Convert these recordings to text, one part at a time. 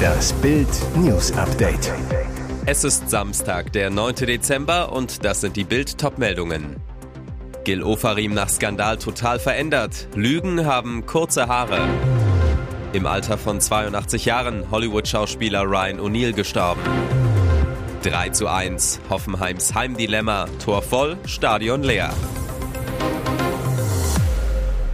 Das Bild News Update. Es ist Samstag, der 9. Dezember und das sind die Bild Topmeldungen. Gil Ofarim nach Skandal total verändert. Lügen haben kurze Haare. Im Alter von 82 Jahren Hollywood-Schauspieler Ryan O'Neill gestorben. 3 zu 1, Hoffenheims Heimdilemma, Tor voll, Stadion leer.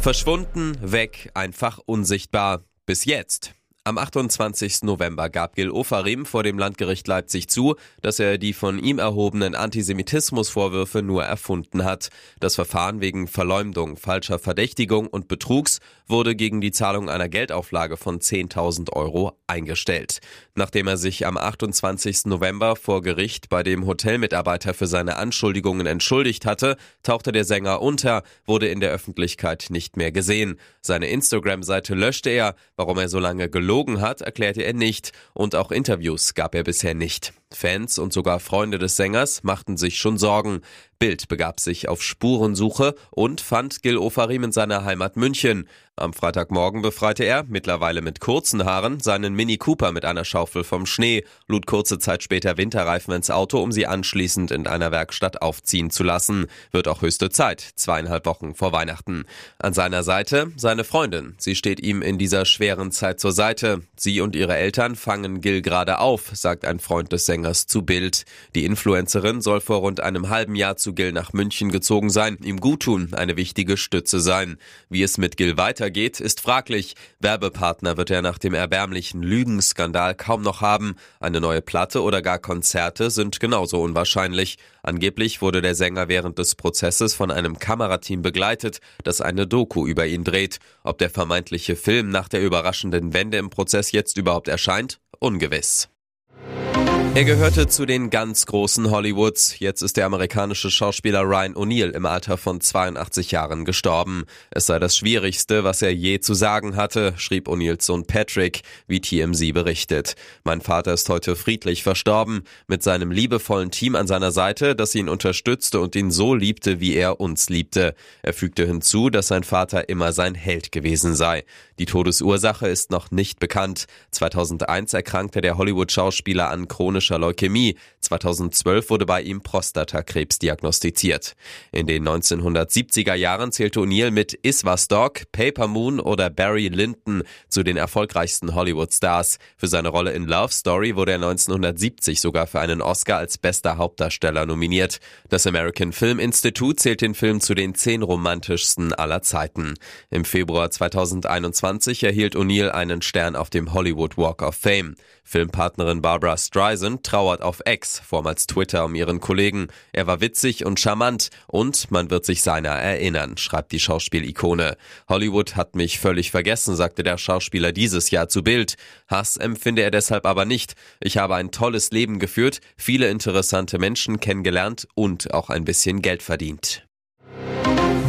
Verschwunden, weg, einfach unsichtbar. Bis jetzt. Am 28. November gab Gil Ofarim vor dem Landgericht Leipzig zu, dass er die von ihm erhobenen Antisemitismusvorwürfe nur erfunden hat. Das Verfahren wegen Verleumdung, falscher Verdächtigung und Betrugs wurde gegen die Zahlung einer Geldauflage von 10.000 Euro eingestellt. Nachdem er sich am 28. November vor Gericht bei dem Hotelmitarbeiter für seine Anschuldigungen entschuldigt hatte, tauchte der Sänger unter, wurde in der Öffentlichkeit nicht mehr gesehen. Seine Instagram-Seite löschte er, warum er so lange gelogen gelogen hat, erklärte er nicht und auch Interviews gab er bisher nicht. Fans und sogar Freunde des Sängers machten sich schon Sorgen. Bild begab sich auf Spurensuche und fand Gil Ofarim in seiner Heimat München. Am Freitagmorgen befreite er, mittlerweile mit kurzen Haaren, seinen Mini Cooper mit einer Schaufel vom Schnee, lud kurze Zeit später Winterreifen ins Auto, um sie anschließend in einer Werkstatt aufziehen zu lassen. Wird auch höchste Zeit, zweieinhalb Wochen vor Weihnachten. An seiner Seite seine Freundin. Sie steht ihm in dieser schweren Zeit zur Seite. Sie und ihre Eltern fangen Gil gerade auf, sagt ein Freund des Sängers zu Bild. Die Influencerin soll vor rund einem halben Jahr zu Gil nach München gezogen sein, ihm guttun, eine wichtige Stütze sein. Wie es mit Gil weitergeht, ist fraglich. Werbepartner wird er nach dem erbärmlichen Lügenskandal kaum noch haben. Eine neue Platte oder gar Konzerte sind genauso unwahrscheinlich. Angeblich wurde der Sänger während des Prozesses von einem Kamerateam begleitet, das eine Doku über ihn dreht. Ob der vermeintliche Film nach der überraschenden Wende im Prozess jetzt überhaupt erscheint, ungewiss. Er gehörte zu den ganz großen Hollywoods. Jetzt ist der amerikanische Schauspieler Ryan O'Neill im Alter von 82 Jahren gestorben. Es sei das Schwierigste, was er je zu sagen hatte, schrieb O'Neills Sohn Patrick, wie TMZ berichtet. Mein Vater ist heute friedlich verstorben, mit seinem liebevollen Team an seiner Seite, das ihn unterstützte und ihn so liebte, wie er uns liebte. Er fügte hinzu, dass sein Vater immer sein Held gewesen sei. Die Todesursache ist noch nicht bekannt. 2001 erkrankte der Hollywood-Schauspieler an chronischer chronischer Leukämie. 2012 wurde bei ihm Prostatakrebs diagnostiziert. In den 1970er Jahren zählte O'Neill mit Iswas Dog, Paper Moon oder Barry Lyndon zu den erfolgreichsten Hollywood-Stars. Für seine Rolle in Love Story wurde er 1970 sogar für einen Oscar als bester Hauptdarsteller nominiert. Das American Film Institute zählt den Film zu den zehn romantischsten aller Zeiten. Im Februar 2021 erhielt O'Neill einen Stern auf dem Hollywood Walk of Fame. Filmpartnerin Barbara Streisand trauert auf Ex, vormals Twitter, um ihren Kollegen. Er war witzig und charmant und man wird sich seiner erinnern, schreibt die Schauspielikone. Hollywood hat mich völlig vergessen, sagte der Schauspieler dieses Jahr zu Bild. Hass empfinde er deshalb aber nicht. Ich habe ein tolles Leben geführt, viele interessante Menschen kennengelernt und auch ein bisschen Geld verdient.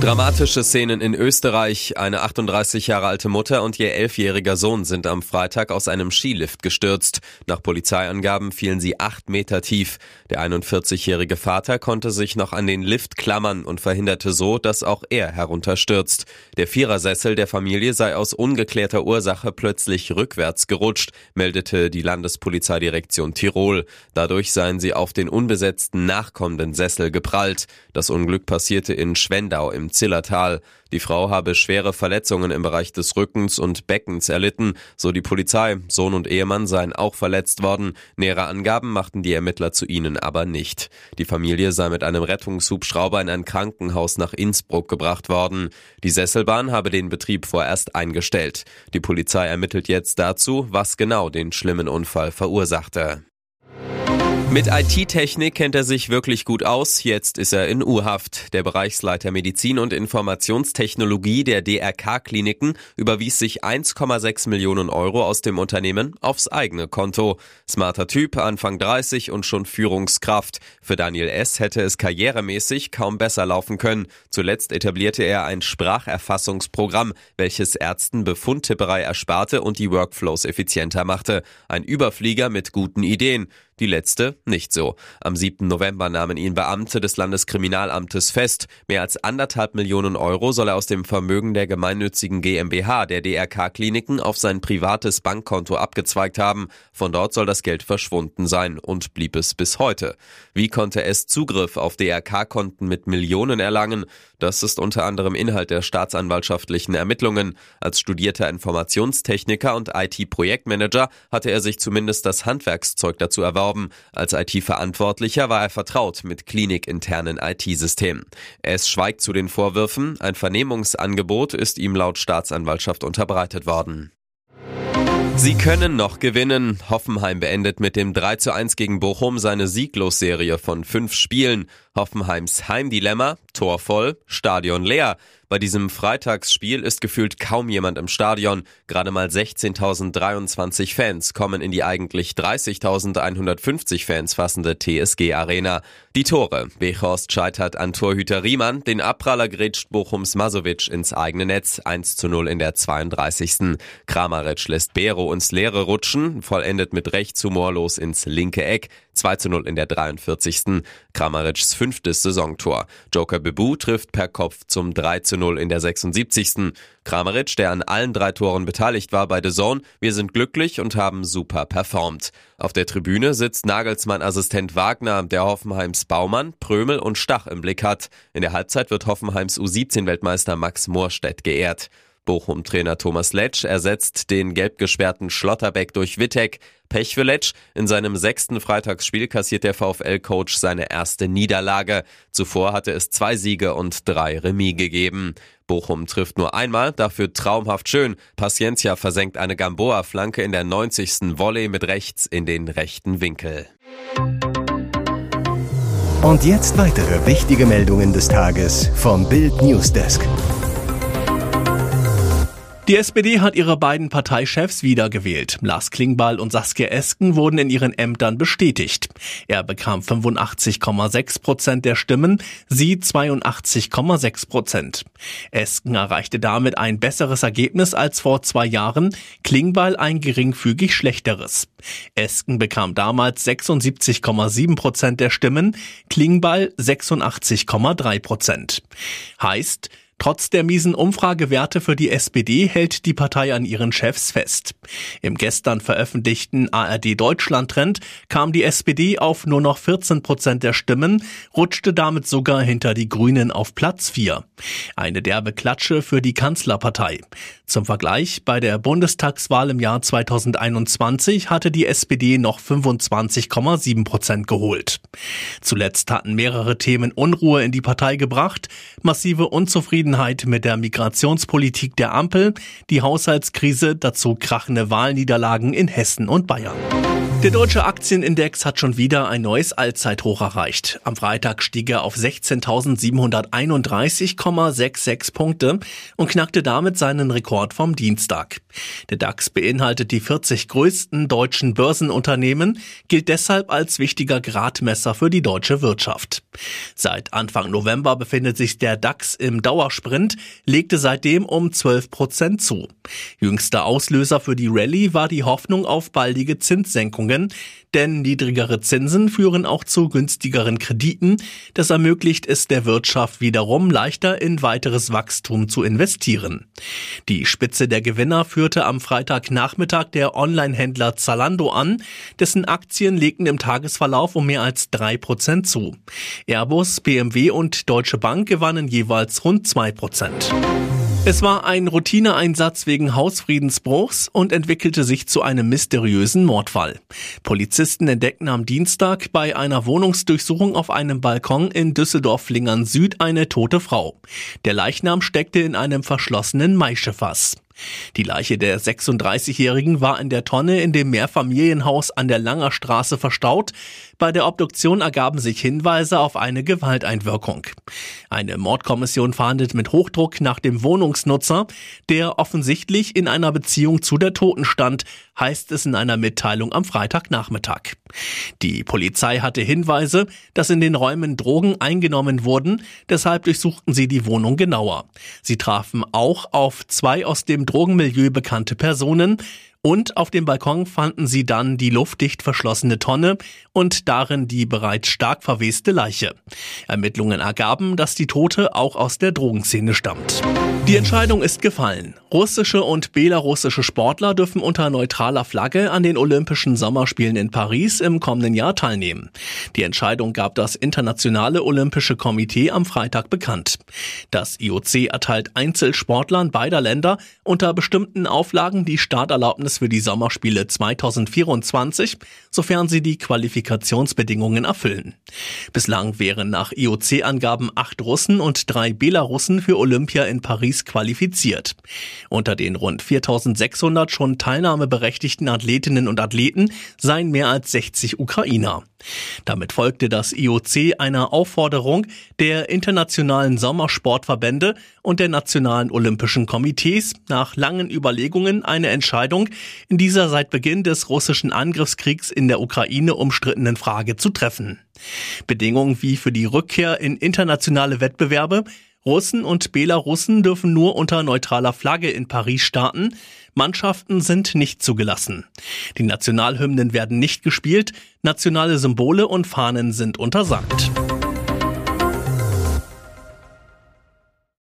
Dramatische Szenen in Österreich. Eine 38 Jahre alte Mutter und ihr elfjähriger Sohn sind am Freitag aus einem Skilift gestürzt. Nach Polizeiangaben fielen sie acht Meter tief. Der 41-jährige Vater konnte sich noch an den Lift klammern und verhinderte so, dass auch er herunterstürzt. Der Vierersessel der Familie sei aus ungeklärter Ursache plötzlich rückwärts gerutscht, meldete die Landespolizeidirektion Tirol. Dadurch seien sie auf den unbesetzten nachkommenden Sessel geprallt. Das Unglück passierte in Schwendau im Zillertal. Die Frau habe schwere Verletzungen im Bereich des Rückens und Beckens erlitten, so die Polizei. Sohn und Ehemann seien auch verletzt worden. Nähere Angaben machten die Ermittler zu ihnen aber nicht. Die Familie sei mit einem Rettungshubschrauber in ein Krankenhaus nach Innsbruck gebracht worden. Die Sesselbahn habe den Betrieb vorerst eingestellt. Die Polizei ermittelt jetzt dazu, was genau den schlimmen Unfall verursachte. Mit IT-Technik kennt er sich wirklich gut aus. Jetzt ist er in U-Haft. Der Bereichsleiter Medizin und Informationstechnologie der DRK-Kliniken überwies sich 1,6 Millionen Euro aus dem Unternehmen aufs eigene Konto. Smarter Typ, Anfang 30 und schon Führungskraft. Für Daniel S. hätte es karrieremäßig kaum besser laufen können. Zuletzt etablierte er ein Spracherfassungsprogramm, welches Ärzten Befundtipperei ersparte und die Workflows effizienter machte. Ein Überflieger mit guten Ideen. Die letzte nicht so. Am 7. November nahmen ihn Beamte des Landeskriminalamtes fest. Mehr als anderthalb Millionen Euro soll er aus dem Vermögen der gemeinnützigen GmbH der DRK-Kliniken auf sein privates Bankkonto abgezweigt haben. Von dort soll das Geld verschwunden sein und blieb es bis heute. Wie konnte es Zugriff auf DRK-Konten mit Millionen erlangen? Das ist unter anderem Inhalt der staatsanwaltschaftlichen Ermittlungen. Als studierter Informationstechniker und IT-Projektmanager hatte er sich zumindest das Handwerkszeug dazu erworben. Als IT-Verantwortlicher war er vertraut mit klinikinternen IT-Systemen. Es schweigt zu den Vorwürfen. Ein Vernehmungsangebot ist ihm laut Staatsanwaltschaft unterbreitet worden. Sie können noch gewinnen. Hoffenheim beendet mit dem 3 zu 1 gegen Bochum seine Sieglosserie von fünf Spielen. Hoffenheims Heimdilemma, Tor voll, Stadion leer. Bei diesem Freitagsspiel ist gefühlt kaum jemand im Stadion. Gerade mal 16.023 Fans kommen in die eigentlich 30.150 Fans fassende TSG Arena. Die Tore. Bechorst scheitert an Torhüter Riemann. Den Abpraller grätscht Bochums Masovic ins eigene Netz. 1 zu 0 in der 32. Kramaric lässt Bero ins Leere rutschen, vollendet mit rechts humorlos ins linke Eck. 2 zu 0 in der 43. Kramaric's fünftes Saisontor. Joker Bebu trifft per Kopf zum 3 zu 0 in der 76. Kramaric, der an allen drei Toren beteiligt war bei The Zone, wir sind glücklich und haben super performt. Auf der Tribüne sitzt Nagelsmann-Assistent Wagner, der Hoffenheims Baumann, Prömel und Stach im Blick hat. In der Halbzeit wird Hoffenheims U17-Weltmeister Max Moorstedt geehrt. Bochum-Trainer Thomas Letsch ersetzt den gelb gesperrten Schlotterbeck durch Wittek. Pech für Letsch. In seinem sechsten Freitagsspiel kassiert der VfL-Coach seine erste Niederlage. Zuvor hatte es zwei Siege und drei Remis gegeben. Bochum trifft nur einmal, dafür traumhaft schön. Paciencia versenkt eine Gamboa-Flanke in der 90. Volley mit rechts in den rechten Winkel. Und jetzt weitere wichtige Meldungen des Tages vom Bild Newsdesk. Die SPD hat ihre beiden Parteichefs wiedergewählt. Lars Klingbeil und Saskia Esken wurden in ihren Ämtern bestätigt. Er bekam 85,6 Prozent der Stimmen, sie 82,6 Prozent. Esken erreichte damit ein besseres Ergebnis als vor zwei Jahren, Klingbeil ein geringfügig schlechteres. Esken bekam damals 76,7 Prozent der Stimmen, Klingbeil 86,3 Prozent. Heißt, Trotz der miesen Umfragewerte für die SPD hält die Partei an ihren Chefs fest. Im gestern veröffentlichten ARD Deutschland Trend kam die SPD auf nur noch 14 Prozent der Stimmen, rutschte damit sogar hinter die Grünen auf Platz 4. Eine derbe Klatsche für die Kanzlerpartei. Zum Vergleich, bei der Bundestagswahl im Jahr 2021 hatte die SPD noch 25,7 Prozent geholt. Zuletzt hatten mehrere Themen Unruhe in die Partei gebracht, massive Unzufriedenheit mit der Migrationspolitik der Ampel, die Haushaltskrise, dazu krachende Wahlniederlagen in Hessen und Bayern. Der deutsche Aktienindex hat schon wieder ein neues Allzeithoch erreicht. Am Freitag stieg er auf 16.731,66 Punkte und knackte damit seinen Rekord vom Dienstag. Der DAX beinhaltet die 40 größten deutschen Börsenunternehmen, gilt deshalb als wichtiger Gradmesser für die deutsche Wirtschaft. Seit Anfang November befindet sich der DAX im Dauersprint, legte seitdem um 12 Prozent zu. Jüngster Auslöser für die Rallye war die Hoffnung auf baldige Zinssenkungen Zinserhöhungen, denn niedrigere Zinsen führen auch zu günstigeren Krediten. Das ermöglicht es der Wirtschaft wiederum leichter in weiteres Wachstum zu investieren. Die Spitze der Gewinner führte am Freitagnachmittag der Online-Händler Zalando an, dessen Aktien legten im Tagesverlauf um mehr als drei Prozent zu. Airbus, BMW und Deutsche Bank gewannen jeweils rund zwei Prozent. Es war ein Routineeinsatz wegen Hausfriedensbruchs und entwickelte sich zu einem mysteriösen Mordfall. Polizisten entdeckten am Dienstag bei einer Wohnungsdurchsuchung auf einem Balkon in Düsseldorf-Lingern Süd eine tote Frau. Der Leichnam steckte in einem verschlossenen Maischefass. Die Leiche der 36-Jährigen war in der Tonne in dem Mehrfamilienhaus an der Langer Straße verstaut. Bei der Obduktion ergaben sich Hinweise auf eine Gewalteinwirkung. Eine Mordkommission verhandelt mit Hochdruck nach dem Wohnungsnutzer, der offensichtlich in einer Beziehung zu der Toten stand, heißt es in einer Mitteilung am Freitagnachmittag. Die Polizei hatte Hinweise, dass in den Räumen Drogen eingenommen wurden, deshalb durchsuchten sie die Wohnung genauer. Sie trafen auch auf zwei aus dem Drogenmilieu bekannte Personen Und auf dem Balkon fanden sie dann die luftdicht verschlossene Tonne und darin die bereits stark verweste Leiche. Ermittlungen ergaben, dass die Tote auch aus der Drogenszene stammt. Die Entscheidung ist gefallen. Russische und belarussische Sportler dürfen unter neutraler Flagge an den Olympischen Sommerspielen in Paris im kommenden Jahr teilnehmen. Die Entscheidung gab das Internationale Olympische Komitee am Freitag bekannt. Das IOC erteilt Einzelsportlern beider Länder unter bestimmten Auflagen die Starterlaubnis für die Sommerspiele 2024, sofern sie die Qualifikationsbedingungen erfüllen. Bislang wären nach IOC-Angaben acht Russen und drei Belarussen für Olympia in Paris qualifiziert. Unter den rund 4600 schon teilnahmeberechtigten Athletinnen und Athleten seien mehr als 60 Ukrainer. Damit folgte das IOC einer Aufforderung der internationalen Sommersportverbände und der nationalen Olympischen Komitees nach langen Überlegungen eine Entscheidung in dieser seit Beginn des russischen Angriffskriegs in der Ukraine umstrittenen Frage zu treffen. Bedingungen wie für die Rückkehr in internationale Wettbewerbe Russen und Belarussen dürfen nur unter neutraler Flagge in Paris starten. Mannschaften sind nicht zugelassen. Die Nationalhymnen werden nicht gespielt, nationale Symbole und Fahnen sind untersagt.